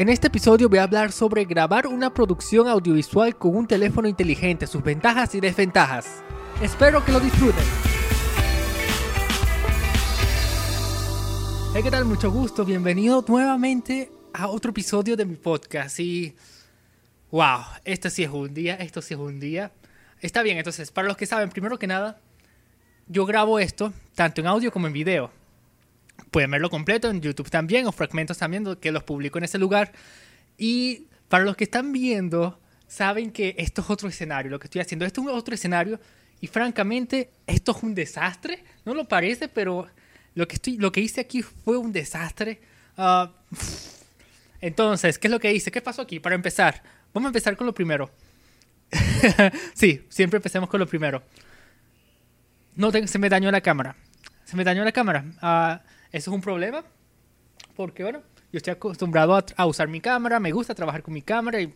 En este episodio voy a hablar sobre grabar una producción audiovisual con un teléfono inteligente, sus ventajas y desventajas. Espero que lo disfruten. Hey, ¿qué tal? Mucho gusto. Bienvenido nuevamente a otro episodio de mi podcast. Y. ¡Wow! Esto sí es un día, esto sí es un día. Está bien, entonces, para los que saben, primero que nada, yo grabo esto tanto en audio como en video. Pueden verlo completo en YouTube también, o fragmentos también que los publico en ese lugar. Y para los que están viendo, saben que esto es otro escenario, lo que estoy haciendo. Esto es otro escenario y francamente esto es un desastre. No lo parece, pero lo que, estoy, lo que hice aquí fue un desastre. Ah, entonces, ¿qué es lo que hice? ¿Qué pasó aquí? Para empezar, vamos a empezar con lo primero. sí, siempre empecemos con lo primero. No se me dañó la cámara. Se me dañó la cámara. Uh, eso es un problema. Porque, bueno, yo estoy acostumbrado a, usar mi cámara. Me gusta trabajar con mi cámara y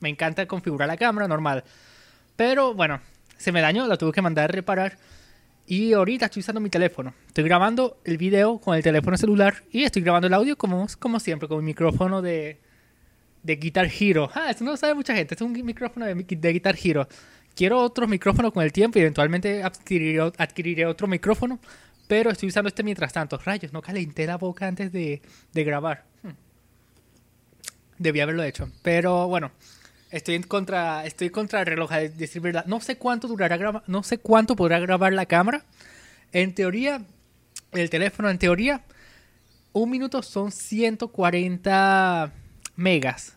me encanta configurar la cámara normal. Pero, bueno, se me dañó. La tuve que mandar a reparar. Y ahorita estoy usando mi teléfono. Estoy grabando el video con el teléfono celular y estoy grabando el audio como, como siempre, con mi micrófono de, de Guitar Hero. Ah, eso no lo sabe mucha gente. Es un micrófono de, de Guitar Hero. Quiero otro micrófono con el tiempo y eventualmente adquiriré otro micrófono. Pero estoy usando este mientras tanto. Rayos, no calenté la boca antes de, de grabar. Hmm. Debí haberlo hecho. Pero bueno, Estoy en contra, estoy contra el reloj, a decir verdad. No sé cuánto durará no sé cuánto podrá grabar la cámara. En teoría, el teléfono, en teoría, un minuto son 140 megas.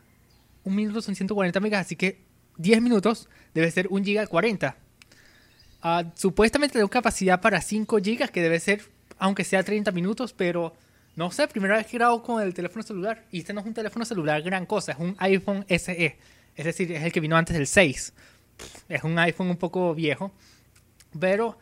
Un minuto son 140 megas, así que 10 minutos debe ser 1 giga 40. Uh, supuestamente tengo capacidad para 5 gigas, que debe ser, aunque sea 30 minutos, pero no sé, primera vez que grabo con el teléfono celular. Y este no es un teléfono celular gran cosa, es un iPhone SE. Es decir, es el que vino antes del 6. Es un iPhone un poco viejo. Pero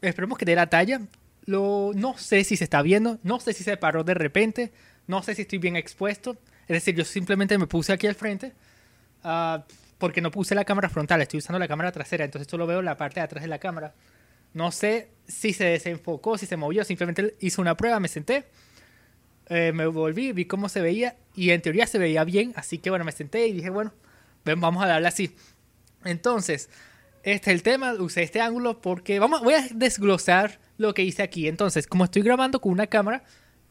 esperemos que dé la talla. No sé si se está viendo. No sé si se paró de repente. No sé si estoy bien expuesto. Es decir, yo simplemente me puse aquí al frente. Uh, porque no puse la cámara frontal. Estoy usando la cámara trasera. Entonces solo veo la parte de atrás de la cámara. No sé si se desenfocó, si se movió. Simplemente hice una prueba, me senté eh, me volví, vi cómo se veía y en teoría se veía bien, así que bueno, me senté y dije, bueno, ven, vamos a darle así. Entonces, este es el tema, usé este ángulo porque vamos, voy a desglosar lo que hice aquí. Entonces, como estoy grabando con una cámara,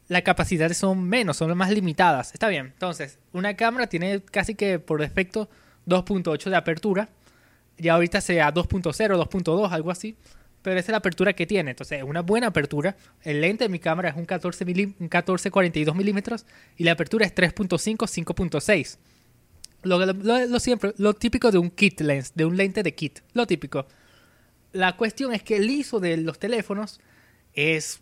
las capacidades son menos, son más limitadas. Está bien. Entonces, una cámara tiene casi que por defecto 2.8 de apertura. Ya ahorita sea 2.0, 2.2, algo así pero esa es la apertura que tiene. Entonces, es una buena apertura. El lente de mi cámara es un 14, 1442 milímetros y la apertura es 3.5, 5.6. Lo, lo, siempre, lo típico de un kit lens, de un lente de kit. Lo típico. La cuestión es que el ISO de los teléfonos es.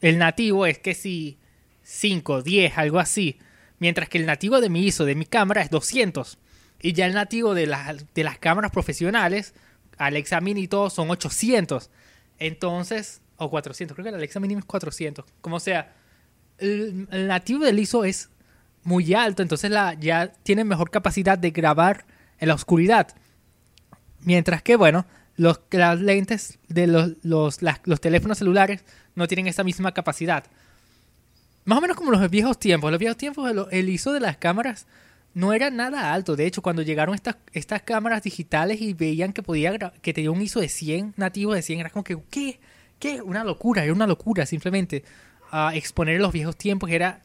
El nativo es que si 5, 10, algo así. Mientras que el nativo de mi ISO de mi cámara es 200. Y ya el nativo de, de las cámaras profesionales Alexa Mini y todo son 800. Entonces, o 400, creo que la Alexa Mini es 400. Como sea, el, nativo del ISO es muy alto, entonces la, ya tiene mejor capacidad de grabar en la oscuridad. Mientras que, bueno, los, las lentes de los, los, los teléfonos celulares no tienen esa misma capacidad. Más o menos como los viejos tiempos. Los viejos tiempos, el ISO de las cámaras no era nada alto. De hecho, cuando llegaron estas, estas cámaras digitales y veían que podía que tenía un ISO de 100, nativo de 100, era como que, ¿qué? ¿Qué? Una locura, era una locura simplemente. Uh, exponer los viejos tiempos era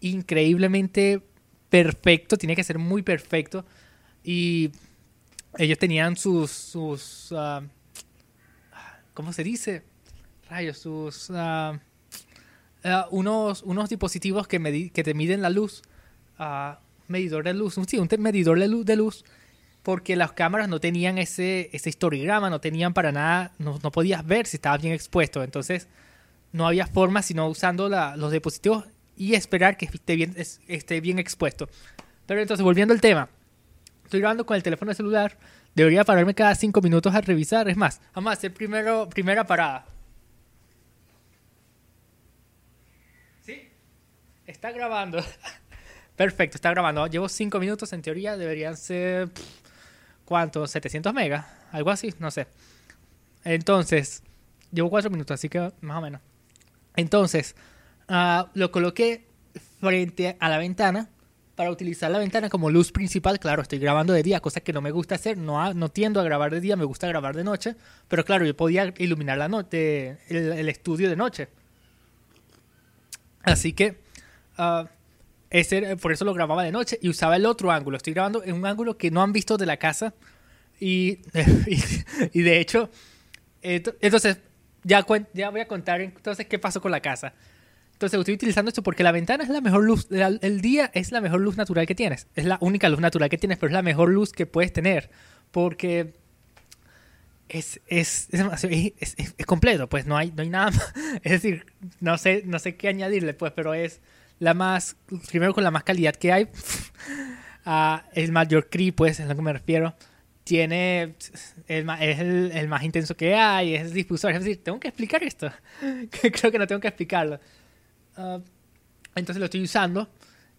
increíblemente perfecto, tiene que ser muy perfecto. Y ellos tenían sus, sus uh, ¿cómo se dice? Rayos, sus... Uh, unos, unos dispositivos que, que te miden la luz medidor de luz, sí, un medidor de luz, de luz porque las cámaras no tenían ese, ese histograma, no tenían para nada, no, no podías ver si estaba bien expuesto. Entonces, no había forma sino usando los dispositivos y esperar que esté bien, esté bien expuesto. Pero entonces, volviendo al tema, estoy grabando con el teléfono celular, debería pararme cada 5 minutos a revisar. Es más, vamos a hacer primero, primera parada. ¿Sí? Está grabando. Perfecto, está grabando. Llevo 5 minutos, en teoría deberían ser... ¿Cuánto? ¿700 megas? Algo así, no sé. Entonces, llevo 4 minutos, así que más o menos. Entonces, uh, lo coloqué frente a la ventana para utilizar la ventana como luz principal. Claro, estoy grabando de día, cosa que no me gusta hacer. No, no tiendo a grabar de día, me gusta grabar de noche. Pero claro, yo podía iluminar la noche, el, estudio de noche. Así que uh, ese, por eso lo grababa de noche y usaba el otro ángulo. Estoy grabando en un ángulo que no han visto de la casa. Y, y, de hecho, entonces ya, ya voy a contar entonces qué pasó con la casa. Entonces estoy utilizando esto porque la ventana es la mejor luz, el día es la mejor luz natural que tienes. Es la única luz natural que tienes, pero es la mejor luz que puedes tener. Porque es, es, es, es completo, pues no hay, no hay nada más. Es decir, no sé, no sé qué añadirle, pues, pero es la más, primero con la más calidad que hay. uh, el mayor CRI, pues, es lo que me refiero. Tiene, el, es el, el, más intenso que hay, es difusor. Es decir, tengo que explicar esto. Creo que no tengo que explicarlo. Ah, entonces lo estoy usando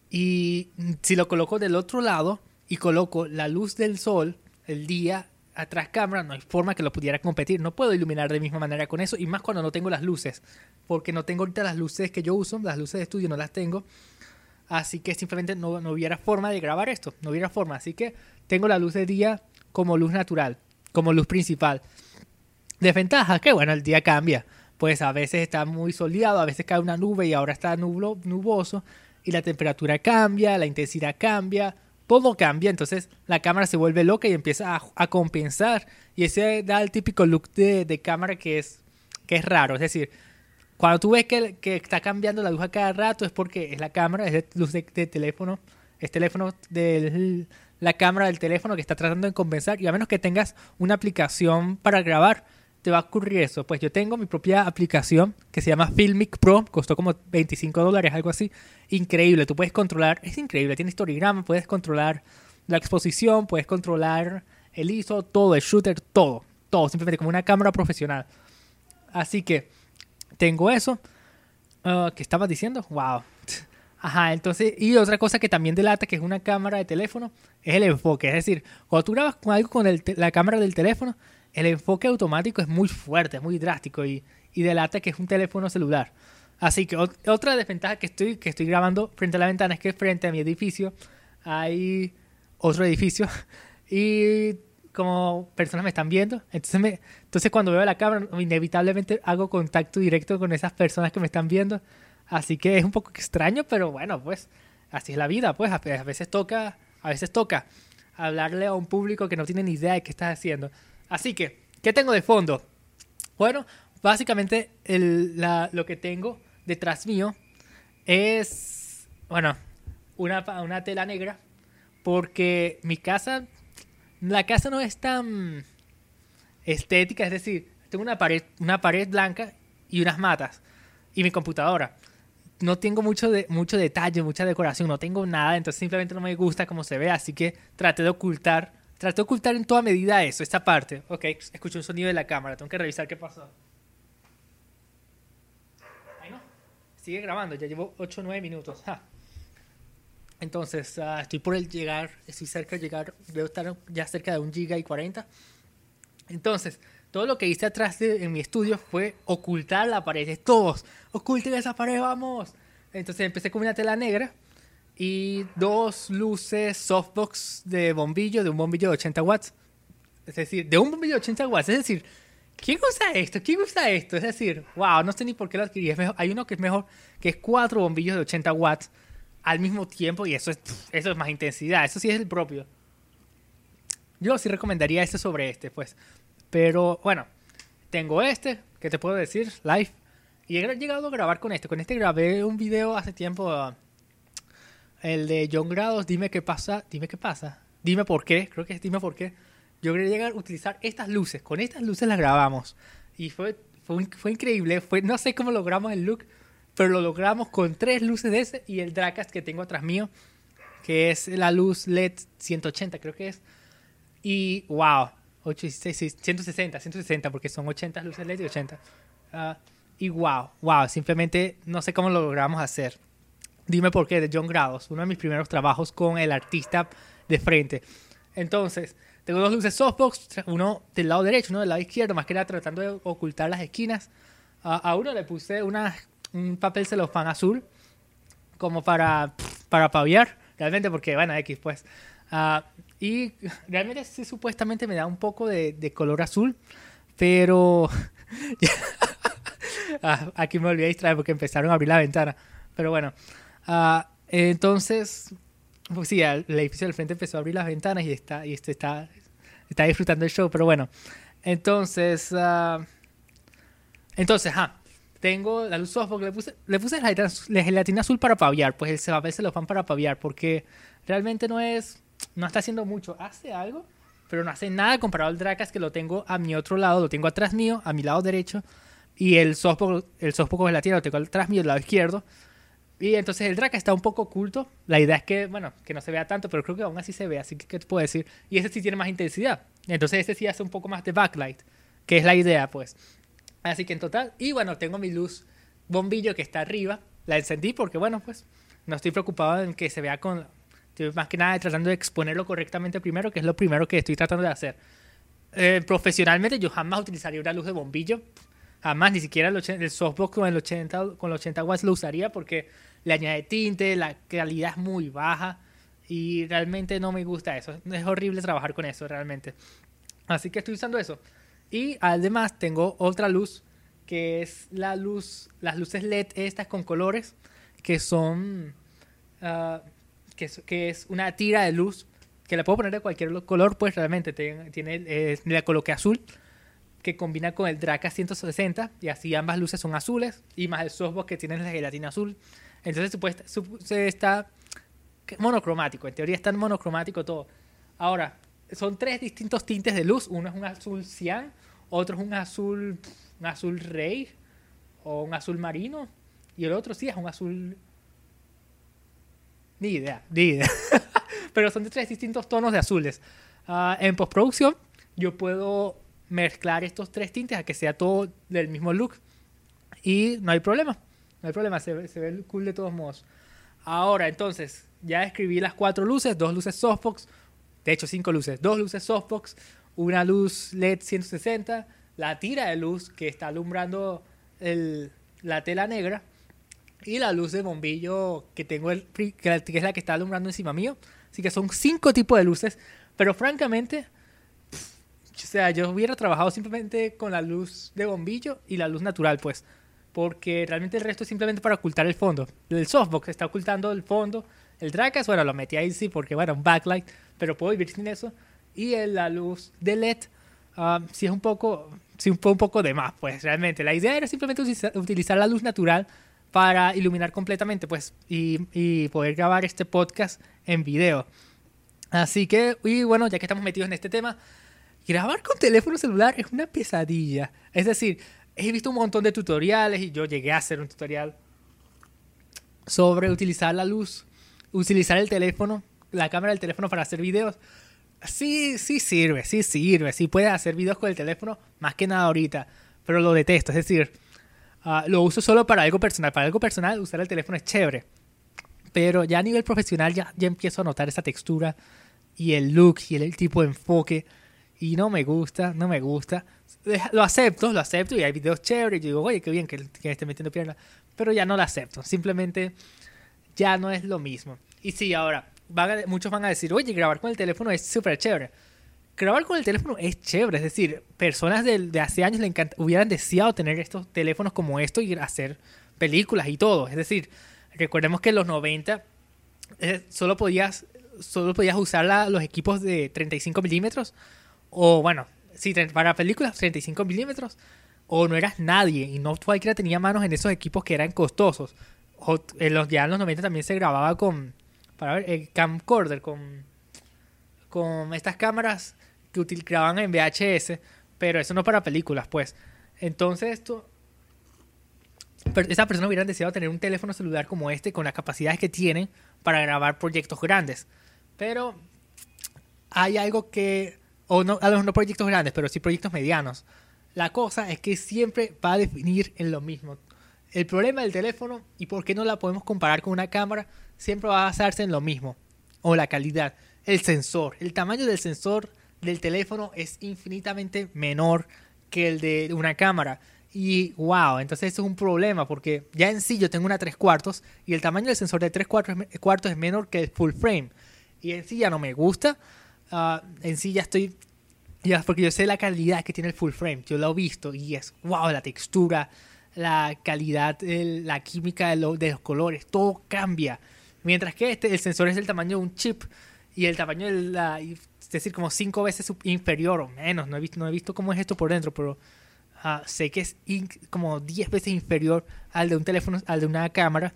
y si lo coloco del otro lado y coloco la luz del sol, el día, atrás cámara, no hay forma que lo pudiera competir. No puedo iluminar de misma manera con eso y más cuando no tengo las luces, porque no tengo ahorita las luces que yo uso, las luces de estudio no las tengo. Así que simplemente no, no hubiera forma de grabar esto, no hubiera forma. Así que tengo la luz de día como luz natural, como luz principal. Desventaja, que bueno, el día cambia pues a veces está muy soleado, a veces cae una nube y ahora está nublo, nuboso y la temperatura cambia, la intensidad cambia, todo cambia, entonces la cámara se vuelve loca y empieza a, compensar. Y ese da el típico look de, cámara que es, que es raro, es decir, cuando tú ves que, que, está cambiando la luz a cada rato es porque es la cámara, es luz de, teléfono, es teléfono de la cámara del teléfono que está tratando de compensar y a menos que tengas una aplicación para grabar, te va a ocurrir eso. Pues yo tengo mi propia aplicación que se llama Filmic Pro, costó como 25 dólares, algo así. Increíble, tú puedes controlar, es increíble, tiene historigrama, puedes controlar la exposición, puedes controlar el ISO, todo, el shooter, todo, todo, simplemente como una cámara profesional. Así que tengo eso. Uh, ¿Qué estabas diciendo? Wow. Ajá, entonces, y otra cosa que también delata que es una cámara de teléfono, es el enfoque. Es decir, cuando tú grabas con algo con la cámara del teléfono, el enfoque automático es muy fuerte, es muy drástico y, y delata que es un teléfono celular. Así que otra desventaja que estoy, que estoy grabando frente a la ventana es que frente a mi edificio hay otro edificio y como personas me están viendo, entonces, me, entonces cuando veo la cámara inevitablemente hago contacto directo con esas personas que me están viendo. Así que es un poco extraño, pero bueno, pues así es la vida, pues a veces toca, a veces toca hablarle a un público que no tiene ni idea de qué estás haciendo. Así que, ¿qué tengo de fondo? Bueno, básicamente lo que tengo detrás mío es, bueno, una, una tela negra. Porque mi casa, la casa no es tan estética, es decir, tengo una pared, una pared blanca y unas matas y mi computadora. No tengo mucho, de, mucho detalle, mucha decoración, no tengo nada, entonces simplemente no me gusta cómo se ve, así que traté de ocultar Traté de ocultar en toda medida eso, esta parte. Ok, escucho un sonido de la cámara, tengo que revisar qué pasó. Ahí no, sigue grabando, ya llevo 8 o 9 minutos. Entonces, ah, estoy por el llegar, estoy cerca de llegar, debo estar ya cerca de un giga y 40. Entonces, todo lo que hice atrás de, en mi estudio fue ocultar la pared. Todos, oculten esa pared, vamos. Entonces empecé con una tela negra y dos luces softbox de bombillo, de un bombillo de 80 watts. Es decir, de un bombillo de 80 watts. Es decir, ¿quién usa esto? ¿Quién usa esto? Es decir, wow, no sé ni por qué lo adquirí. hay uno que es mejor, que es cuatro bombillos de 80 watts al mismo tiempo y eso es, eso es más intensidad. Eso sí es el propio. Yo sí recomendaría este sobre este, pues. Pero bueno, tengo este, que te puedo decir, live. Y he llegado a grabar con este. Con este grabé un video hace tiempo el de John Grados, dime qué pasa, dime qué pasa, dime por qué, creo que dime por qué. Yo quería llegar a utilizar estas luces, con estas luces las grabamos. Y fue, fue, fue increíble, fue, no sé cómo logramos el look, pero lo logramos con tres luces de ese y el Dracast que tengo atrás mío, que es la luz LED 180 creo que es. Y wow, 160, 160, porque son 80 luces LED y 80. Ah, y wow, wow, simplemente no sé cómo lo logramos hacer. Dime por qué, de John Grados, uno de mis primeros trabajos con el artista de frente. Entonces, tengo dos luces softbox, uno del lado derecho, uno del lado izquierdo, más que nada tratando de ocultar las esquinas. A, uno le puse una, un papel celofán azul, como para, para paviar, realmente porque, bueno, X, pues. Ah, y realmente sí, supuestamente me da un poco de, de color azul, pero... Ah, aquí me olvidé distraer porque empezaron a abrir la ventana. Pero bueno, ah, entonces, pues sí, el edificio del frente empezó a abrir las ventanas y está, y este está, está disfrutando el show. Pero bueno, entonces, entonces, ah, tengo la luz softbox, le puse, le puse la gelatina azul para paviar, pues a veces lo van para paviar, porque realmente no es, no está haciendo mucho, hace algo, pero no hace nada comparado al Dracas que lo tengo a mi otro lado, lo tengo atrás mío, a mi lado derecho, y el softbox, el softbox con gelatina lo tengo atrás mío, al lado izquierdo, y entonces el Dracas está un poco oculto, la idea es que, bueno, que no se vea tanto, pero creo que aún así se ve, así que ¿qué te puedo decir? Y ese sí tiene más intensidad, entonces este sí hace un poco más de backlight, que es la idea, pues. Así que en total, y bueno, tengo mi luz bombillo que está arriba. La encendí porque, bueno, pues no estoy preocupado en que se vea con... Estoy más que nada tratando de exponerlo correctamente primero, que es lo primero que estoy tratando de hacer. Eh, profesionalmente yo jamás utilizaría una luz de bombillo. Jamás, ni siquiera el, softbox con el 80, con los 80 watts lo usaría porque le añade tinte, la calidad es muy baja y realmente no me gusta eso. Es horrible trabajar con eso, realmente. Así que estoy usando eso. Y además tengo otra luz que es la luz, las luces LED estas con colores que son, uh, que, es, una tira de luz que la puedo poner de cualquier color, pues realmente tiene, tiene eh, la coloqué azul que combina con el Draca 160 y así ambas luces son azules y más el softbox que tiene la gelatina azul. Entonces se está monocromático, en teoría está monocromático todo. Ahora, son tres distintos tintes de luz. Uno es un azul cian, otro es un azul, azul rey o un azul marino. Y el otro sí es un azul... Ni idea, ni idea. Pero son de tres distintos tonos de azules. Ah, en postproducción yo puedo mezclar estos tres tintes a que sea todo del mismo look. Y no hay problema. No hay problema, se, se ve cool de todos modos. Ahora, entonces, ya escribí las cuatro luces, dos luces softbox, de hecho cinco luces, dos luces softbox, una luz LED 160, la tira de luz que está alumbrando la tela negra y la luz de bombillo que tengo que es la que está alumbrando encima mío. Así que son cinco tipos de luces, pero francamente, o sea, yo hubiera trabajado simplemente con la luz de bombillo y la luz natural, pues, porque realmente el resto es simplemente para ocultar el fondo. El softbox está ocultando el fondo. El Dracas, bueno, lo metí ahí sí porque, bueno, un backlight, pero puedo vivir sin eso. Y la luz de LED, um, sí es un poco, sí un poco de más, pues realmente. La idea era simplemente utilizar, la luz natural para iluminar completamente, pues, y, y, poder grabar este podcast en video. Así que, y bueno, ya que estamos metidos en este tema, grabar con teléfono celular es una pesadilla. Es decir, he visto un montón de tutoriales y yo llegué a hacer un tutorial sobre utilizar la luz, utilizar el teléfono la cámara del teléfono para hacer videos. Sí, sí sirve, sí sirve, sí puedes hacer videos con el teléfono, más que nada ahorita, pero lo detesto, es decir, ah, lo uso solo para algo personal. Para algo personal usar el teléfono es chévere, pero ya a nivel profesional ya, ya empiezo a notar esa textura y el look y el, tipo de enfoque y no me gusta, no me gusta. Lo acepto, lo acepto y hay videos chéveres y digo, oye, qué bien que, que esté metiendo pierna, pero ya no lo acepto, simplemente ya no es lo mismo. Y sí, ahora, muchos van a decir, oye, grabar con el teléfono es súper chévere. Grabar con el teléfono es chévere, es decir, personas de, hace años le hubieran deseado tener estos teléfonos como esto y hacer películas y todo. Es decir, recordemos que en los 90 eh, solo, podías, solo podías usar los equipos de 35 milímetros o bueno, sí, para películas 35 milímetros o no eras nadie y no cualquiera tenía manos en esos equipos que eran costosos. O en los, ya en los 90 también se grababa con el camcorder con, con estas cámaras que graban en VHS, pero eso no para películas, pues. Entonces, esto, esa persona hubiera deseado tener un teléfono celular como este con las capacidades que tiene para grabar proyectos grandes. Pero hay algo que, o no, a lo no proyectos grandes, pero sí proyectos medianos. La cosa es que siempre va a definir en lo mismo. El problema del teléfono y por qué no la podemos comparar con una cámara siempre va a basarse en lo mismo. O la calidad. El sensor. El tamaño del sensor del teléfono es infinitamente menor que el de una cámara. Y wow, entonces eso es un problema porque ya en sí yo tengo una 3 cuartos y el tamaño del sensor de 3 cuartos es menor que el full frame. Y en sí ya no me gusta. Ah, en sí ya estoy. Ya, porque yo sé la calidad que tiene el full frame. Yo lo he visto y es wow, la textura, la calidad, la química de, de, los colores, todo cambia. Mientras que este, el sensor es del tamaño de un chip y el tamaño. Es decir, como 5 veces inferior o menos. No he, visto, no he visto cómo es esto por dentro, pero Ah, sé que es como 10 veces inferior al de un teléfono, al de una cámara.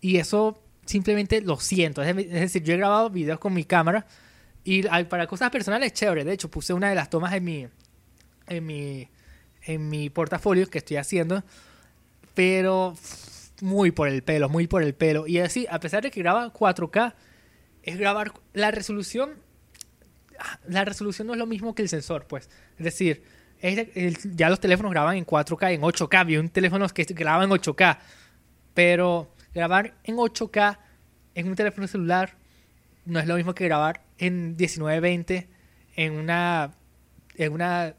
Y eso simplemente lo siento. Es, decir, yo he grabado videos con mi cámara y para cosas personales chévere. De hecho, puse una de las tomas en mi, en mi, en mi portafolio que estoy haciendo. Pero muy por el pelo, muy por el pelo. Y así, a pesar de que graba 4K, es grabar la resolución. La resolución no es lo mismo que el sensor, pues. Es decir, ya los teléfonos graban en 4K, en 8K. Vi un teléfono que graba en 8K. Pero grabar en 8K en un teléfono celular no es lo mismo que grabar en 1920 en una en una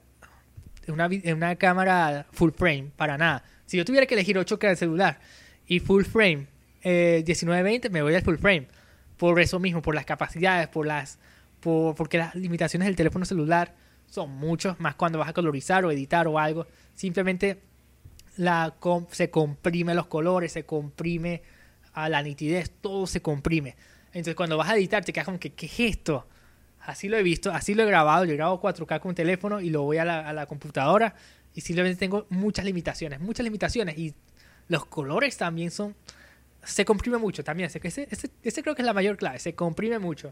en una, cámara full frame para nada. Si yo tuviera que elegir 8K de celular y full frame eh, 1920 me voy al full frame por eso mismo, por las capacidades, por las por, porque las limitaciones del teléfono celular son muchos, más cuando vas a colorizar o editar o algo. Simplemente la, se comprime los colores, se comprime a la nitidez, todo se comprime. Entonces cuando vas a editar te quedas como que, ¿qué es esto? Así lo he visto, así lo he grabado. Yo grabo 4K con un teléfono y lo voy a la, a la computadora y simplemente tengo muchas limitaciones, muchas limitaciones. Y los colores también son... Se comprime mucho también. Ese, ese, ese creo que es la mayor clave, se comprime mucho.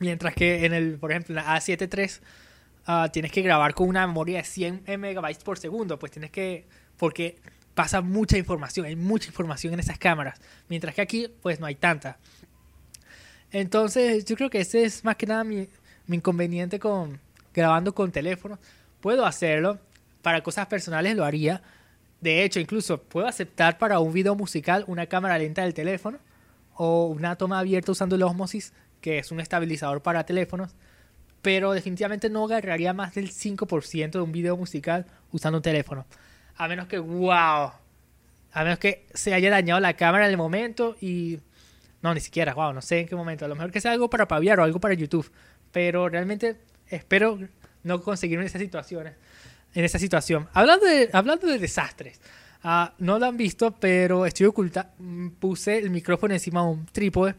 Mientras que en el, por ejemplo, en la A7 III ah, tienes que grabar con una memoria de 100 megabytes por segundo, pues tienes que, porque pasa mucha información, hay mucha información en esas cámaras, mientras que aquí pues no hay tanta. Entonces yo creo que ese es más que nada mi, mi inconveniente con grabando con teléfono. Puedo hacerlo, para cosas personales lo haría. De hecho, incluso puedo aceptar para un video musical una cámara lenta del teléfono o una toma abierta usando el osmosis que es un estabilizador para teléfonos, pero definitivamente no agarraría más del 5% de un video musical usando un teléfono. A menos que, wow, a menos que se haya dañado la cámara en el momento y... No, ni siquiera, wow, no sé en qué momento. A lo mejor que sea algo para paviar o algo para YouTube. Pero realmente espero no conseguirme en esas situaciones. En esa situación. Hablando de, hablando de desastres. Ah, no lo han visto, pero estoy oculta. Puse el micrófono encima de un trípode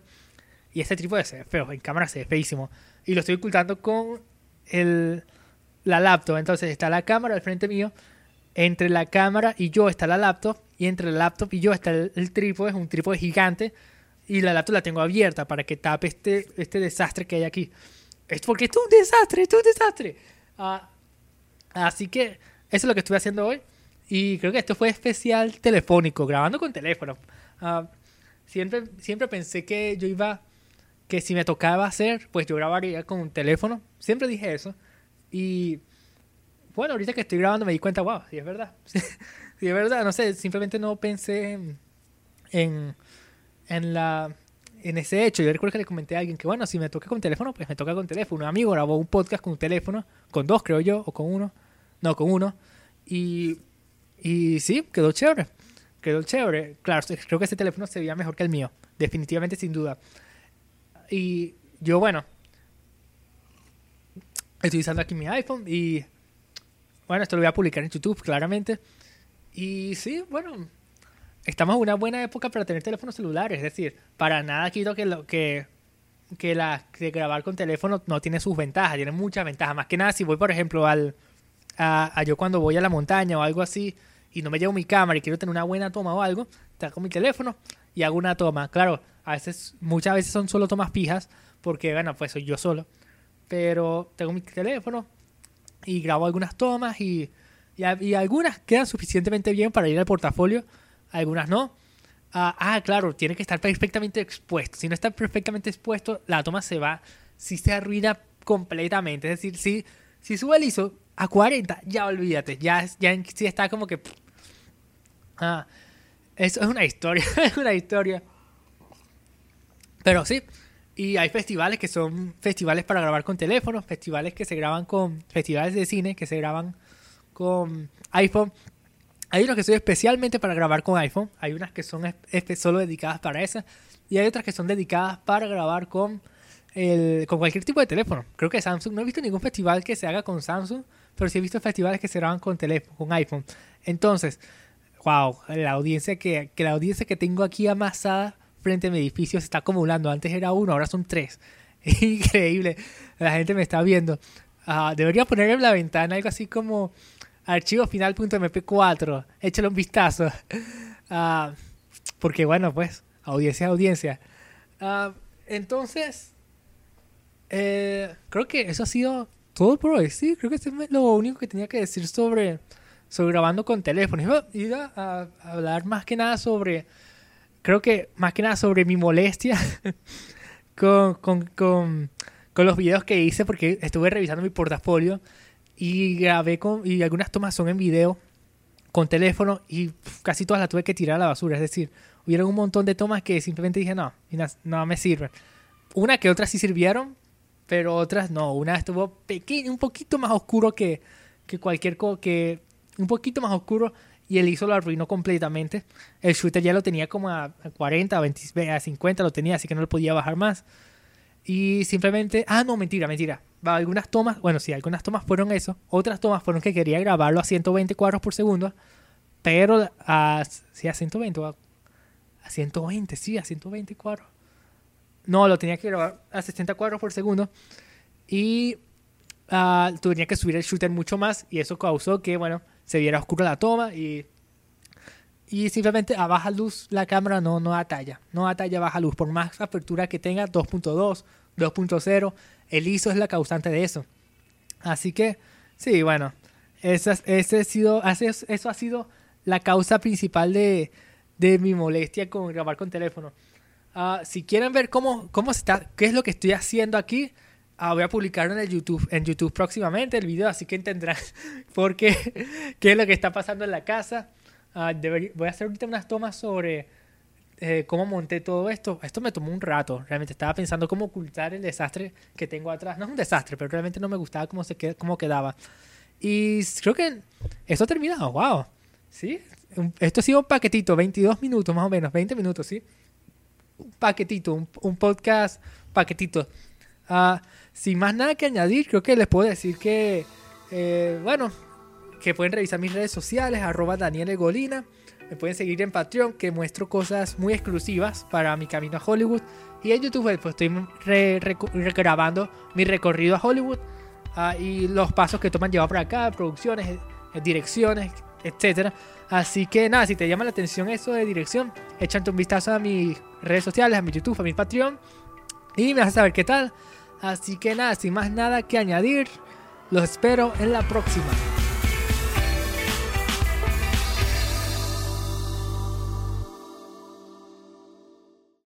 y este trípode se ve feo, en cámara se ve feísimo. Y lo estoy ocultando con el, la laptop. Entonces está la cámara al frente mío. Entre la cámara y yo está la laptop. Y entre la laptop y yo está el, trípode, es un trípode gigante. Y la laptop la tengo abierta para que tape este, este desastre que hay aquí. Es porque esto es un desastre, esto es un desastre. Ah, así que eso es lo que estuve haciendo hoy. Y creo que esto fue especial telefónico, grabando con teléfono. Ah, siempre, siempre pensé que yo iba que si me tocaba hacer, pues yo grabaría con un teléfono. Siempre dije eso. Y bueno, ahorita que estoy grabando me di cuenta, wow, sí es verdad. sí es verdad, no sé, simplemente no pensé en, en, la en ese hecho. Yo recuerdo que le comenté a alguien que, bueno, si me toca con teléfono, pues me toca con teléfono. Un amigo grabó un podcast con un teléfono, con dos creo yo, o con uno. No, con uno. Y, y sí, quedó chévere. Quedó chévere. Claro, creo que ese teléfono se veía mejor que el mío. Definitivamente, sin duda. Y yo, bueno, estoy usando aquí mi iPhone y bueno, esto lo voy a publicar en YouTube, claramente. Y sí, bueno, estamos en una buena época para tener teléfonos celulares. Es decir, para nada quiero que lo que que la que grabar con teléfono no tiene sus ventajas, tiene muchas ventajas. Más que nada, si voy, por ejemplo, al a, yo cuando voy a la montaña o algo así y no me llevo mi cámara y quiero tener una buena toma o algo, con mi teléfono y hago una toma. Claro, a veces, muchas veces son solo tomas fijas, porque, bueno, pues soy yo solo. Pero tengo mi teléfono y grabo algunas tomas y, y, algunas quedan suficientemente bien para ir al portafolio, algunas no. Ah, ah, claro, tiene que estar perfectamente expuesto. Si no está perfectamente expuesto, la toma se va, si se arruina completamente. Es decir, si, si sube el ISO a 40, ya olvídate, ya, ya si está como que... Ah, eso es una historia, es una historia. Pero sí, y hay festivales que son festivales para grabar con teléfonos, festivales que se graban con, festivales de cine que se graban con iPhone. Hay unas que son especialmente para grabar con iPhone. Hay unas que son solo dedicadas para esas. Y hay otras que son dedicadas para grabar con, con cualquier tipo de teléfono. Creo que Samsung, no he visto ningún festival que se haga con Samsung, pero sí he visto festivales que se graban con teléfono, con iPhone. Entonces, wow, la audiencia que, que la audiencia que tengo aquí amasada frente a mi edificio se está acumulando. Antes era uno, ahora son tres. Increíble. La gente me está viendo. Uh, debería poner en la ventana algo así como archivo final.mp4. Échale un vistazo. Uh, porque bueno, pues, audiencia, audiencia. Uh, entonces, eh, creo que eso ha sido todo por hoy. Sí, creo que eso es lo único que tenía que decir sobre, sobre grabando con teléfono. Iba, iba a hablar más que nada sobre, creo que más que nada sobre mi molestia con, con, con, con los videos que hice porque estuve revisando mi portafolio y grabé con, y algunas tomas son en video con teléfono y casi todas las tuve que tirar a la basura. Es decir, hubieron un montón de tomas que simplemente dije, no, no me sirven. Una que otras sí sirvieron, pero otras no. Una estuvo pequeño, un poquito más oscuro que, que cualquier cosa, que un poquito más oscuro y el ISO lo arruinó completamente. El shooter ya lo tenía como a 40, a, 20, a 50 lo tenía, así que no lo podía bajar más. Y simplemente, ah, no, mentira, mentira. Algunas tomas, bueno, sí, algunas tomas fueron eso. Otras tomas fueron que quería grabarlo a 120 cuadros por segundo, pero a, sí, a 120, a, 120, sí, a 120 cuadros. No, lo tenía que grabar a 60 cuadros por segundo. Y uh, tenía que subir el shooter mucho más y eso causó que, bueno, se viera oscuro la toma y, y simplemente a baja luz la cámara no, no atalla, no atalla baja luz, por más apertura que tenga 2.2, 2.0, el ISO es la causante de eso. Así que, sí, bueno, ese, ese ha sido, eso ha sido la causa principal de, de mi molestia con grabar con teléfono. Uh, si quieren ver cómo, cómo está, qué es lo que estoy haciendo aquí, Ah, voy a publicarlo en el YouTube, en YouTube próximamente el video, así que entenderán por qué, qué es lo que está pasando en la casa. Ah, voy a hacer ahorita unas tomas sobre eh, cómo monté todo esto. Esto me tomó un rato. Realmente estaba pensando cómo ocultar el desastre que tengo atrás. No es un desastre, pero realmente no me gustaba cómo, se cómo quedaba. Y creo que esto ha terminado. ¡Wow! ¿Sí? Esto ha sido un paquetito, 22 minutos más o menos, 20 minutos, ¿sí? Un paquetito, un, un podcast paquetito. Uh, sin más nada que añadir, creo que les puedo decir que, eh, bueno, que pueden revisar mis redes sociales, arroba Daniel Golina. Me pueden seguir en Patreon, que muestro cosas muy exclusivas para mi camino a Hollywood. Y en YouTube, pues estoy regrabando mi recorrido a Hollywood ah, y los pasos que toman llevar por acá, producciones, eh, direcciones, etc. Así que nada, si te llama la atención eso de dirección, échate un vistazo a mis redes sociales, a mi YouTube, a mi Patreon. Y me vas a saber qué tal. Así que nada, sin más nada que añadir, los espero en la próxima.